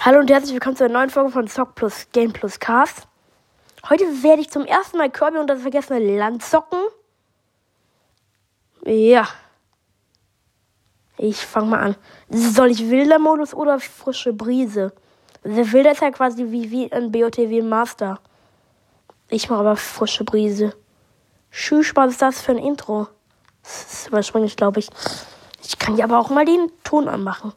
Hallo und herzlich willkommen zu einer neuen Folge von Zock Plus Game Plus Cast. Heute werde ich zum ersten Mal Kirby und das vergessene Land zocken. Ja. Ich fange mal an. Soll ich wilder Modus oder frische Brise? Der wilder ist ja quasi wie, wie ein BOTW Master. Ich mache aber frische Brise. Tschüss, was ist das für ein Intro? Das überspringe ich, glaube ich. Ich kann ja aber auch mal den Ton anmachen.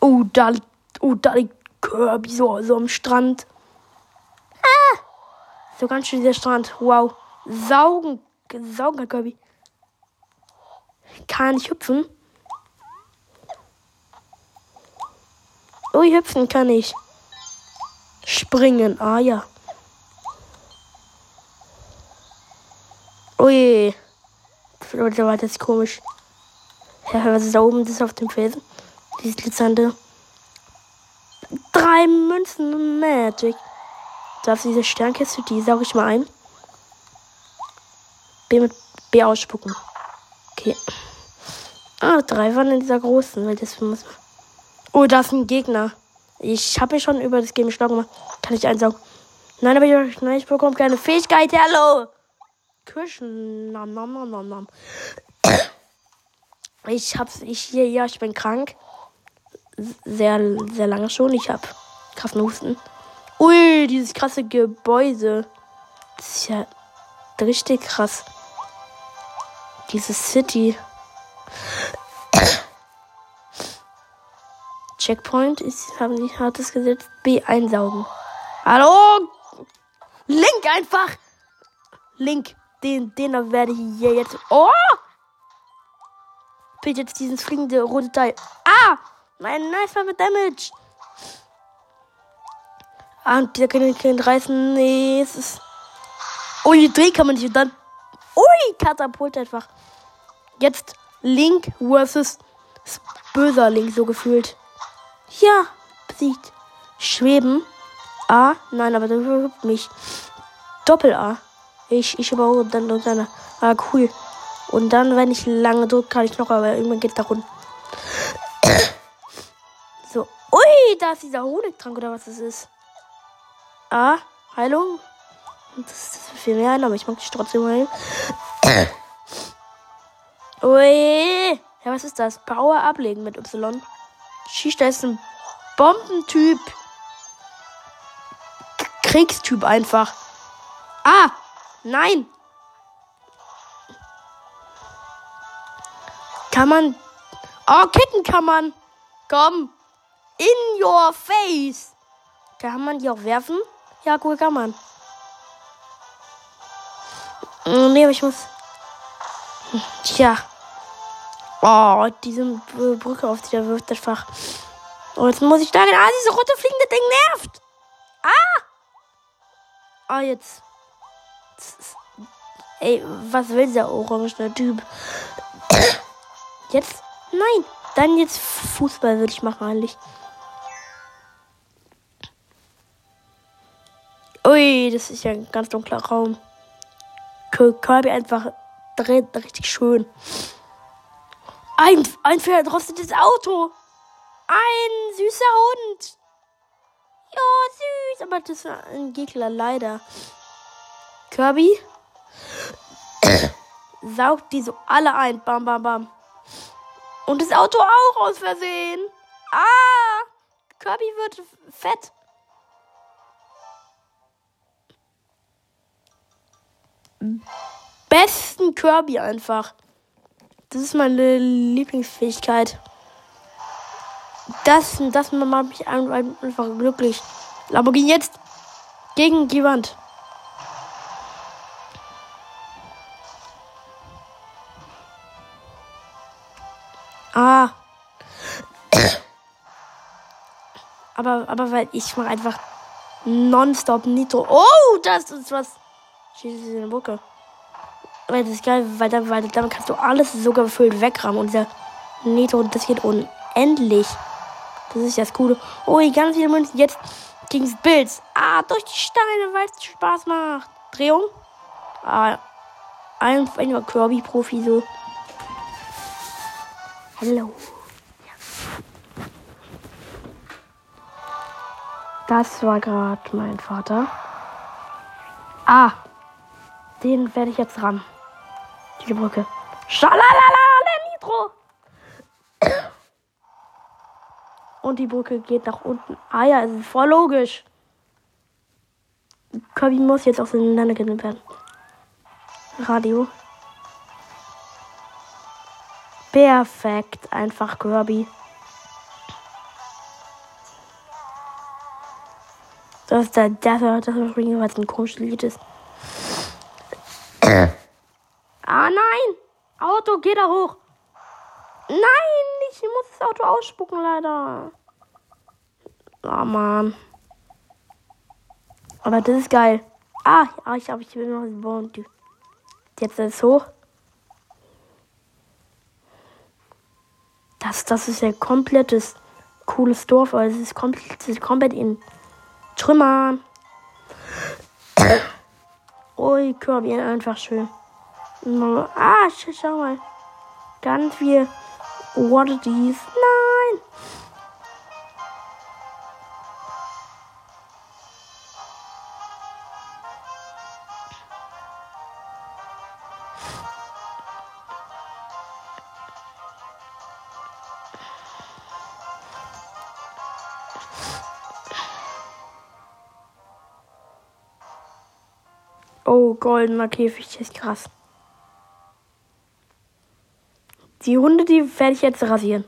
Oh, da liegt, oh, da liegt Kirby so, so am Strand. Ah! So ganz schön dieser Strand. Wow. Saugen. Saugen Kirby. Kann nicht hüpfen? Ui, hüpfen kann ich. Springen. Ah, ja. Ui. Leute, war das komisch. Ja, was ist da oben? Das ist auf dem Felsen. Dieses glitzernde. Drei Münzen Magic. Darf diese Sternkiste, die sauge ich mal ein. B mit B ausspucken. Okay. Ah, drei waren in dieser großen, weil das muss. Oh, da ist ein Gegner. Ich habe mich schon über das Game schlau gemacht. Kann ich einsaugen? Nein, aber ich, nein, ich bekomme keine Fähigkeit. Hallo! Kirschen. Nom, nom, nom, nom, nom. Ich hab's, ich hier, ja, ich bin krank. Sehr, sehr lange schon. Ich hab Krafthusten. Ui, dieses krasse Gebäude. Das ist ja richtig krass. Diese City. Checkpoint ist, haben die hartes gesetzt. B einsaugen. Hallo? Link einfach! Link, den, den werde ich hier jetzt. Oh! Bitte jetzt dieses fliegende rote Teil. Ah! Mein Nice war mit Damage. Ah, und der kann ich nicht reißen. Nee, es ist. Oh, die Dreh kann man nicht. Und dann. Ui, Katapult einfach. Jetzt Link versus böser Link, so gefühlt. Ja, besiegt. Schweben. A. Nein, aber der hüpft mich. Doppel A. Ich, ich überhole dann und dann. Ah, cool. Und dann, wenn ich lange drücke, kann ich noch, aber irgendwann geht da runter. Ui, da ist dieser Honigtrank oder was das ist. Ah, Heilung. Das ist viel mehr ein, aber ich mag dich trotzdem heilen. Ui. Ja, was ist das? Power ablegen mit Y. Schieß, da ist ein Bombentyp. Kriegstyp einfach. Ah, nein. Kann man. Oh, Kitten kann man. Komm. In your face. Kann man die auch werfen? Ja, cool, kann man. Nee, aber ich muss. Tja. Oh, diese Brücke auf die der wirft einfach. Oh, jetzt muss ich da gehen. Ah, diese rote fliegende Ding nervt. Ah! Ah, jetzt. Ey, was will dieser orange Typ? Jetzt? Nein. Dann jetzt Fußball würde ich machen eigentlich. Ui, das ist ja ein ganz dunkler Raum. Kirby einfach dreht richtig schön. Ein, ein verrostetes Auto. Ein süßer Hund. Ja, süß. Aber das ist ein Gegner, leider. Kirby saugt die so alle ein. Bam, bam, bam. Und das Auto auch aus Versehen. Ah! Kirby wird fett. Besten Kirby einfach. Das ist meine Lieblingsfähigkeit. Das, das macht mich einfach glücklich. Lamborghini jetzt gegen die Wand. Ah. Aber, aber weil ich mache einfach nonstop Nitro. Oh, das ist was. Schießt in der Bucke. Weil das ist geil, weil, dann, weil damit kannst du alles sogar gefüllt wegrammen. Und dieser Nitro, das geht unendlich. Das ist das Coole. Oh, die ganz viele Münzen. Jetzt gegen das Bild. Ah, durch die Steine, weil es Spaß macht. Drehung. Ah, ein, ein Kirby-Profi so. Hallo. Ja. Das war gerade mein Vater. Ah, den werde ich jetzt ran. Die Brücke. Schalalala, der Nitro. Und die Brücke geht nach unten. Ah ja, ist voll logisch. Kirby muss jetzt auseinandergenommen werden. Radio. Perfekt, einfach Kirby. Das ist der Desert, das ist Ring, weil es ein komisches Lied ist. ah nein! Auto, geh da hoch! Nein, ich muss das Auto ausspucken, leider. Oh Mann. Aber das ist geil. Ah, ja, ich habe ich will noch gewohnt. Jetzt ist es hoch. Das, das ist ja komplettes cooles Dorf, aber es ist komplett, es ist komplett in Trümmern. Ui, Kirby, einfach schön. Ah, schau mal. Ganz viel Oddities. Nein! Oh, goldener Käfig ist krass. Die Hunde, die werde ich jetzt rasieren.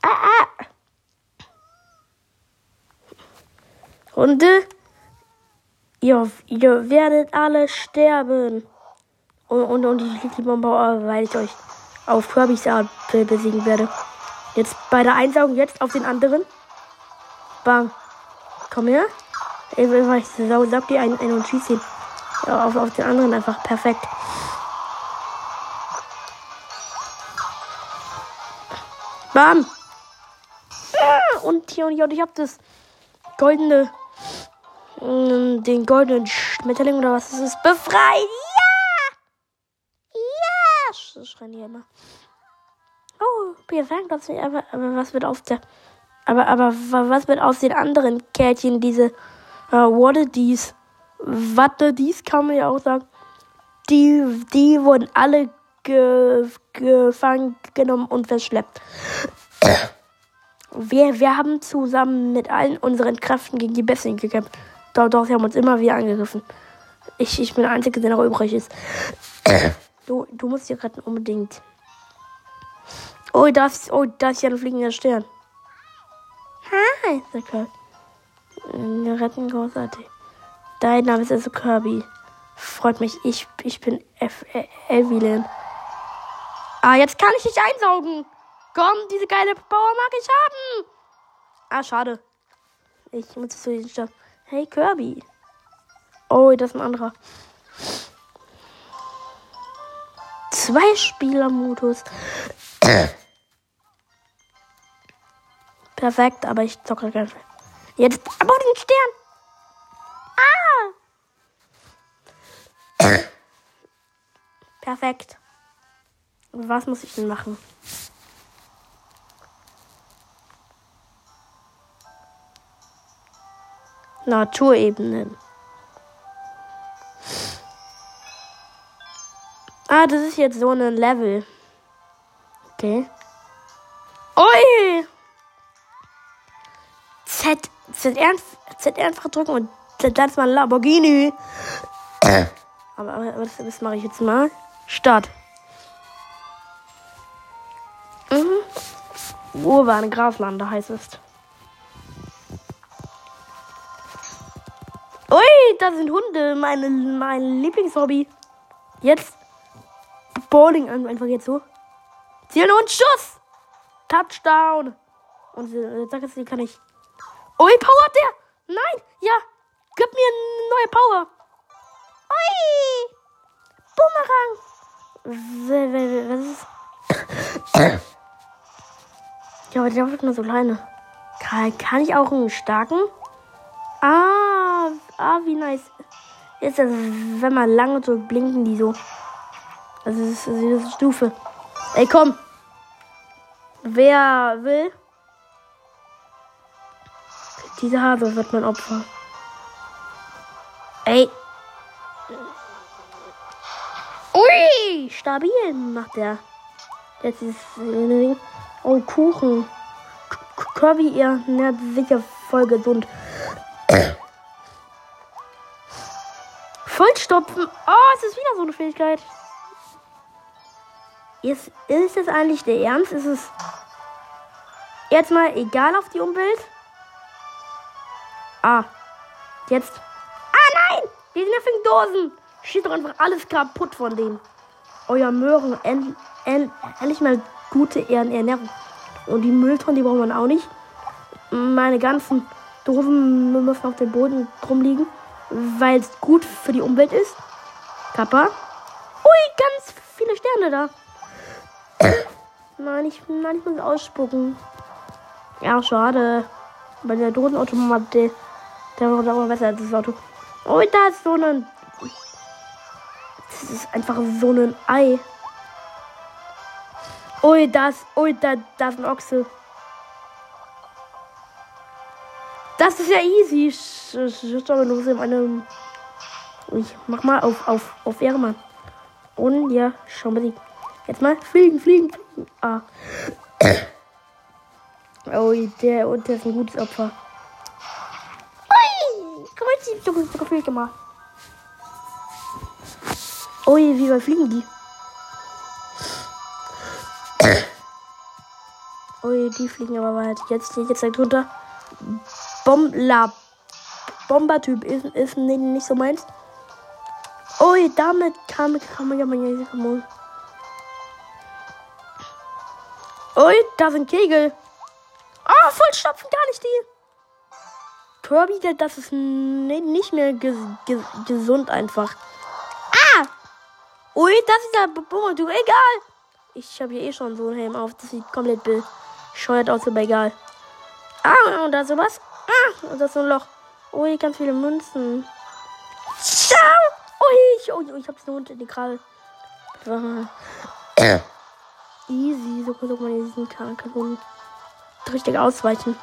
Ah, ah. Hunde, ihr, ihr werdet alle sterben. Und, und, und ich liege die Bombe, weil ich euch auf Kirby's Art besiegen werde. Jetzt bei der Einsaugung, jetzt auf den anderen. Bam. Komm her. Ich, ich saug die einen ein und schieß ihn. Ja, auf, auf den anderen einfach perfekt. Bam! Und hier und hier und ich hab das goldene, mm, den goldenen Schmetterling oder was ist es? Befreit! Ja! Ja! Schreien die immer. Oh, perfekt. Das, aber, aber was wird auf der. Aber, aber was wird aus den anderen Kärtchen, diese äh, Waddedies? Waddedies kann man ja auch sagen. Die, die wurden alle ge gefangen genommen und verschleppt. Wir, wir haben zusammen mit allen unseren Kräften gegen die Besten gekämpft. Doch, doch, sie haben uns immer wieder angegriffen. Ich, ich bin der Einzige, der noch übrig ist. Du, du musst hier retten, unbedingt. Oh, das, oh, das ist ja ein fliegender Stern. Hi, der Kirby. Wir retten großartig. Dein Name ist also Kirby. Freut mich. Ich, ich bin Evelyn. Ah, jetzt kann ich dich einsaugen. Komm, diese geile Power mag ich haben. Ah, schade. Ich muss zu diesem Stoff. Hey, Kirby. Oh, das ist ein anderer. Zwei Spieler-Modus. Perfekt, aber ich zocke ganz. Jetzt aber den Stern. Ah! Perfekt. Was muss ich denn machen? Naturebenen. Ah, das ist jetzt so ein Level. Okay. Ui! Z, Z, Z einfach drücken und dann ist mal Lamborghini. aber, aber das, das mache ich jetzt mal. Start. Urbane Graslande heißt es. Ui, da sind Hunde. Meine, mein Lieblingshobby. Jetzt Bowling einfach jetzt so. Zielen und Schuss. Touchdown. Und äh, sag jetzt, kann ich. Ui, Power hat der. Nein, ja. Gib mir eine neue Power. Ui. Bumerang. Was ist? Ja, aber der wird nur so kleine. Kann, ich auch einen starken? Ah, ah, wie nice. Ist das, wenn man lange so blinken die so. Also das ist diese Stufe. Ey, komm. Wer will? Dieser Hase wird mein Opfer. Ey. Ui, stabil macht der. Jetzt ist oh Kuchen. Kirby, ihr nährt sicher voll gesund. Vollstopfen. Oh, es ist wieder so eine Fähigkeit. Ist, ist es eigentlich der Ernst? Ist es jetzt mal egal auf die Umwelt? Ah, jetzt. Ah nein! Die sind ja Dosen. Schießt doch einfach alles kaputt von denen. Euer Möhren, end, end, endlich mal gute Ernährung. Und die Mülltonnen, die brauchen wir auch nicht. Meine ganzen Dosen müssen auf dem Boden rumliegen, weil es gut für die Umwelt ist. Kappa. Ui, ganz viele Sterne da. nein, ich, nein, ich muss ausspucken. Ja, schade. Bei der Dosenautomat, der, war auch besser als das Auto. Ui, da ist so ein. Das ist einfach so ein Ei. Ui, das, ui, da, da ist ein Ochse. Das ist ja easy. Ich, ich aber nur in einem. Ich mach mal auf, auf, auf Ehrenmann. Und ja, schau mal. Jetzt mal fliegen, fliegen, fliegen. Ah. Oh, der und der ist ein gutes Opfer. Ui! Komm mal, ich hab sogar gemacht. Ui, wie weit fliegen die? Ui, die fliegen aber weit. Jetzt, jetzt direkt runter. Bom La Bombertyp ist, ist nicht so meins. Ui, damit kann man ja mal hier. Ui, da sind Kegel. Ah, vollstopfen, gar nicht die. Kirby, das ist nicht mehr ges ges gesund einfach. Ah! Ui, das ist der Bombertyp. Egal. Ich habe hier eh schon so einen Helm auf. Das sieht komplett bescheuert aus, aber egal. Ah, und da ist sowas. Ah, und da ist so ein Loch. Ui, ganz viele Münzen. Ciao! Ui, ich, ui, ich hab's nur unter die Kralle. Easy, so guck mal diesen Kanonen richtig ausweichen.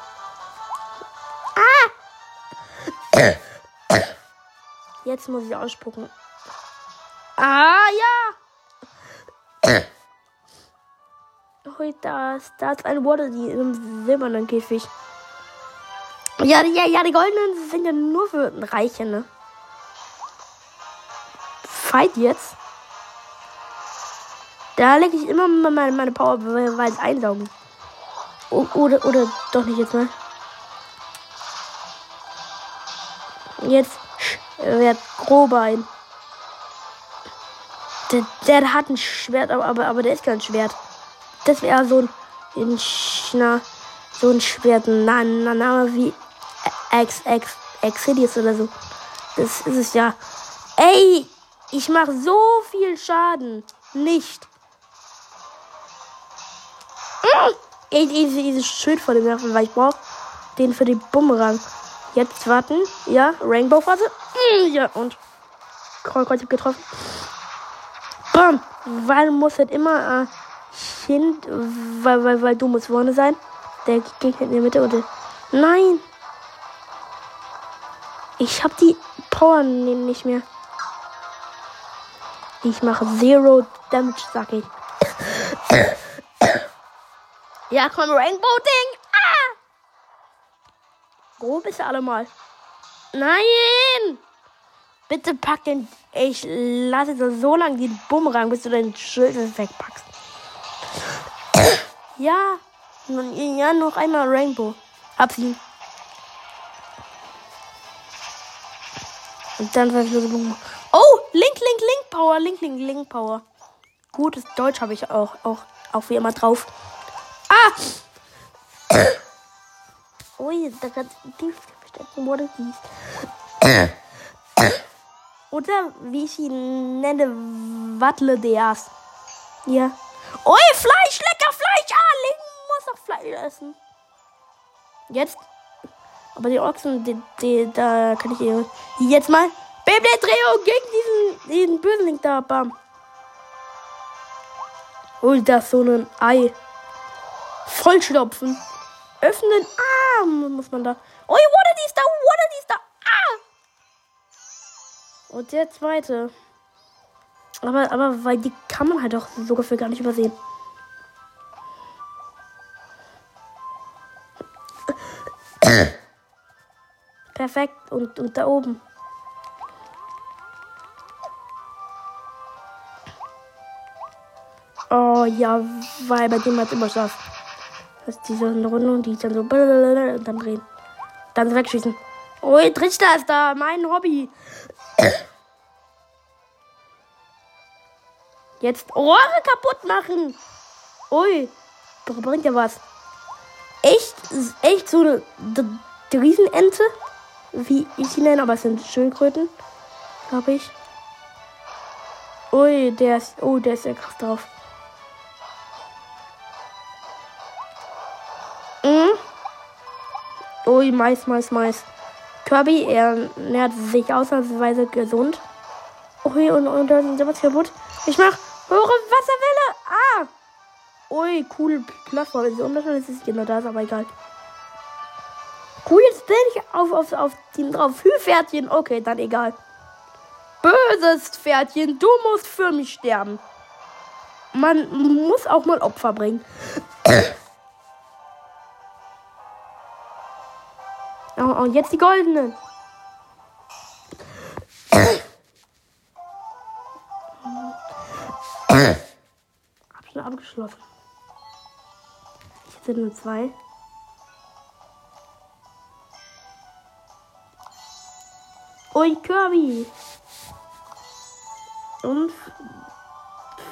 Ah! Jetzt muss ich ausspucken. Ah, ja! Ui, da ist, da ist eine Water, die im silbernen Käfig. Ja, ja, ja, die goldenen sind ja nur für Reiche, ne? Fight jetzt. Da lege ich immer meine, meine Power, weil es einsaugen. O oder, oder doch nicht jetzt mal. Jetzt wird Grobein. Der, der hat ein Schwert, aber, aber, aber der ist kein Schwert. Das wäre so ein, na, so ein Schwert, na, na, na, wie Ex, Ex, Exidius oder so. Das ist es ja. Ey, ich mache so viel Schaden. Nicht. Ich, ich, dieses Schild vor dem werfen, weil ich brauche den für die Bumerang. Jetzt warten. Ja, Rainbow-Phase. Ja, und Kreuz getroffen. Bam. Weil muss halt immer äh, hin, weil, weil, weil du musst vorne sein. Der Gegner in der Mitte oder. Nein! Ich hab die Power nicht mehr. Ich mache Zero Damage, sag ich. ja, komm, Rainbow-Ding! Ah! Grob ist alle mal. Nein! Bitte pack den. Ich lasse so lange den Bumerang, bis du dein Schild wegpackst. Ja. Ja, noch einmal Rainbow. Hab sie. Und dann so Oh, Link, Link, Link Power, Link, Link, Link Power. Gutes Deutsch habe ich auch, auch, auch wie immer drauf. Ah! Ui, da ganz tief versteckten wurde dies. Oder wie ich ihn nenne, Wattle Deas. Ja. Ui, Fleisch. Fleisch essen. Jetzt aber die Ochsen, die, die, da kann ich jetzt mal Beyblade-Drehung gegen diesen, diesen Böseling da. Bam. Und das so ein Ei. Vollstopfen. öffnen. Ah, muss man da. Oh, Water, die ist da, Water, die ist da. Ah! Und der zweite. Aber, aber, weil die kann man halt auch sogar für gar nicht übersehen. Perfekt. Und, und da oben. Oh ja, weil bei dem hat immer schafft. Das ist diese Runde und die dann so und dann drehen. Dann wegschießen. Oh, Trichter ist da, mein Hobby. Jetzt Rohre kaputt machen. Ui, bringt ja was. Echt, echt so eine Riesenente, wie ich sie nenne, aber es sind Schildkröten, glaube ich. Ui, der ist, oh, der ist ja krass drauf. Mhm. Ui, Mais, Mais, Mais. Kirby, er nähert sich ausnahmsweise gesund. Ui, und, und da ist was kaputt. Ich mach höhere Wasserwelle. Ah. Ui, cool Plattform. Ist unwahrscheinlich, dass es genau da aber egal. Cool, jetzt bin ich auf, auf, auf den drauf. Hü-Pferdchen. Okay, dann egal. Böses Pferdchen, du musst für mich sterben. Man muss auch mal Opfer bringen. Oh, und jetzt die goldenen. Hab schon abgeschlossen. Jetzt sind nur zwei. Ui, Kirby. Und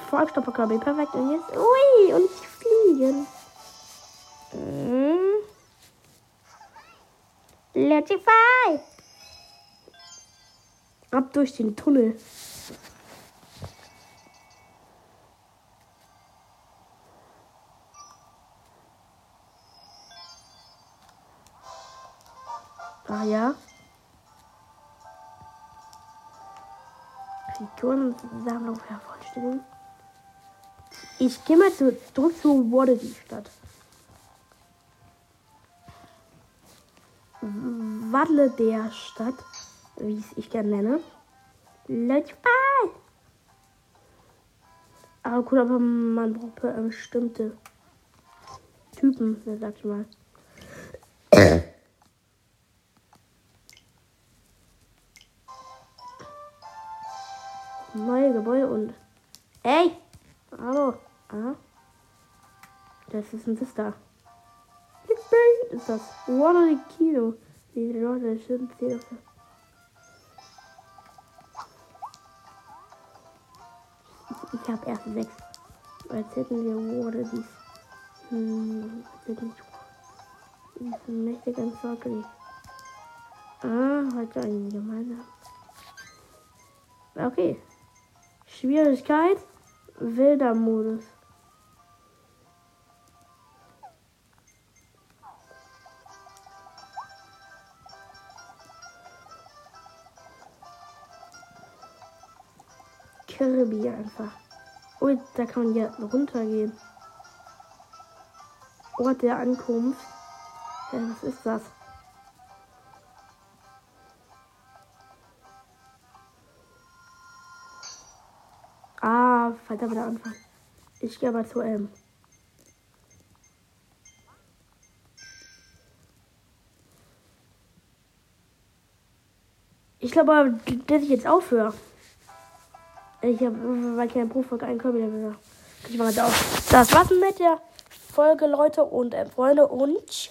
Vollstopper Kirby. Perfekt. Und jetzt. Ui, und fliegen. Mhm. Electrify! Ab durch den Tunnel. Ah ja. Figurensammlung vervollständigen. Ich gehe mal zu, zurück zu Waterdeep Stadt. Waddle der Stadt, wie es ich gerne nenne. Let's go! Aber cool, aber man braucht bestimmte Typen, sag ich mal. Neue Gebäude und. Ey! Hallo! Ah. Das ist ein Sister. Ist das? One Kilo. Die Leute sind sehr. Ich habe erst sechs. Als hätten wir wurde dies. Hm, ist mächtig und sorglich. Ah, heute ein gemeinsam. Okay. Schwierigkeit. Wilder Modus. Kirby einfach. Oh, da kann man ja runtergehen. Ort der Ankunft. Ja, was ist das? Ah, verdammt, der Anfang. Ich gehe aber zu M. Ich glaube, dass ich jetzt aufhöre. Ich habe, weil kein Beruf keinen Körper mehr. Ich mache das. Das war's mit der Folge, Leute und äh, Freunde und tschüss.